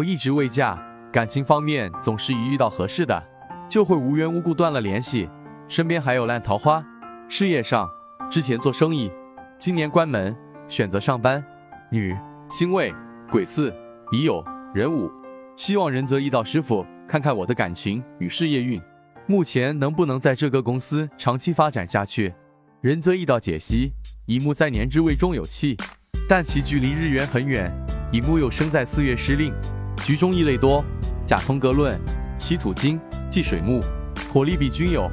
我一直未嫁，感情方面总是一遇到合适的，就会无缘无故断了联系。身边还有烂桃花。事业上，之前做生意，今年关门，选择上班。女，辛未、癸巳、乙酉、壬午。希望仁泽易道师傅看看我的感情与事业运，目前能不能在这个公司长期发展下去？仁泽易道解析：乙木在年之位中有气，但其距离日元很远。乙木又生在四月失令，局中异类多，甲从格论，稀土金，忌水木，火力比均有。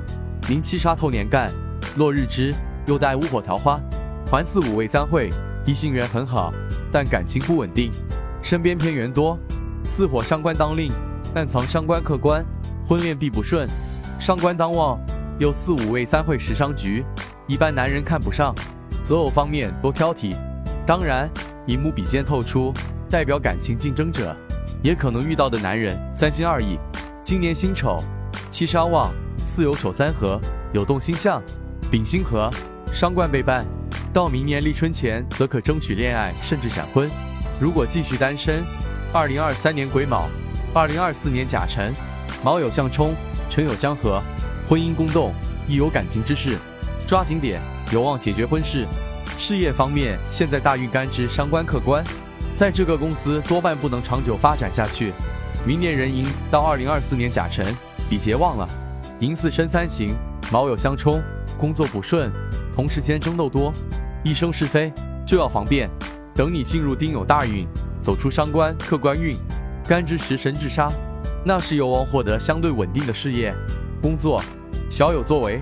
临七杀透年干，落日之，又带五火桃花，环四五位三会，异性缘很好，但感情不稳定，身边偏缘多。四火伤官当令，暗藏伤官客官，婚恋必不顺；伤官当旺，又四五位三会食伤局，一般男人看不上。择偶方面多挑剔，当然乙木比肩透出，代表感情竞争者，也可能遇到的男人三心二意。今年辛丑，七杀旺，巳酉丑三合，有动星象，丙辛合，伤官被绊。到明年立春前，则可争取恋爱，甚至闪婚。如果继续单身。二零二三年癸卯，二零二四年甲辰，卯酉相冲，辰酉相合，婚姻宫动，亦有感情之事，抓紧点，有望解决婚事。事业方面，现在大运干支伤官克官，在这个公司多半不能长久发展下去。明年壬寅到二零二四年甲辰，比劫旺了，寅巳申三刑，卯酉相冲，工作不顺，同事间争斗多，一生是非就要防变。等你进入丁酉大运。走出伤官克官运，干支食神制杀，那是有望获得相对稳定的事业、工作，小有作为。